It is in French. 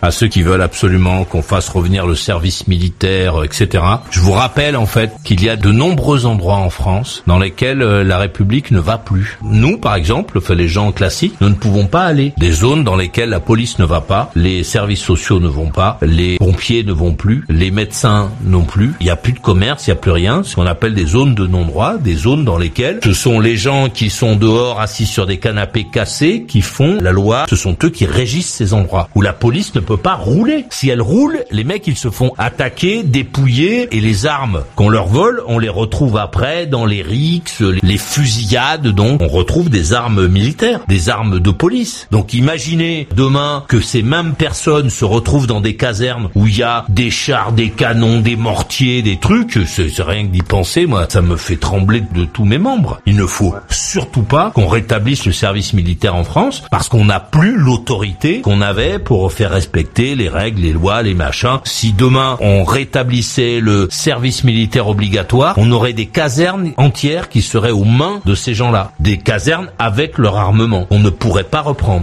à ceux qui veulent absolument qu'on fasse revenir le service militaire, etc. Je vous rappelle en fait qu'il y a de nombreux endroits en France dans lesquels euh, la République ne va plus. Nous, par exemple, les gens classiques, nous ne pouvons pas aller. Des zones dans lesquelles la police ne va pas, les services sociaux ne vont pas, les pompiers ne vont plus, les médecins non plus. Il n'y a plus de commerce, il n'y a plus rien. Ce qu'on appelle des zones de non-droit, des zones dans lesquelles ce sont les gens qui sont dehors assis sur des canapés cassés qui font la loi. Ce sont eux qui régissent ces endroits où la police ne peut pas rouler. Si elle roule, les mecs ils se font attaquer, dépouiller et les armes qu'on leur vole, on les retrouve après dans les rixes, les fusillades. Donc on retrouve des armes militaires, des armes de police. Donc imaginez demain que ces mêmes personnes se retrouvent dans des casernes où il y a des chars, des canons, des mortiers, des trucs. C'est rien que d'y penser, moi, ça me fait trembler de tous mes membres. Il ne faut surtout pas qu'on rétablisse le service militaire en France parce qu'on n'a plus l'autorité qu'on avait pour faire les règles, les lois, les machins. Si demain on rétablissait le service militaire obligatoire, on aurait des casernes entières qui seraient aux mains de ces gens-là. Des casernes avec leur armement. On ne pourrait pas reprendre.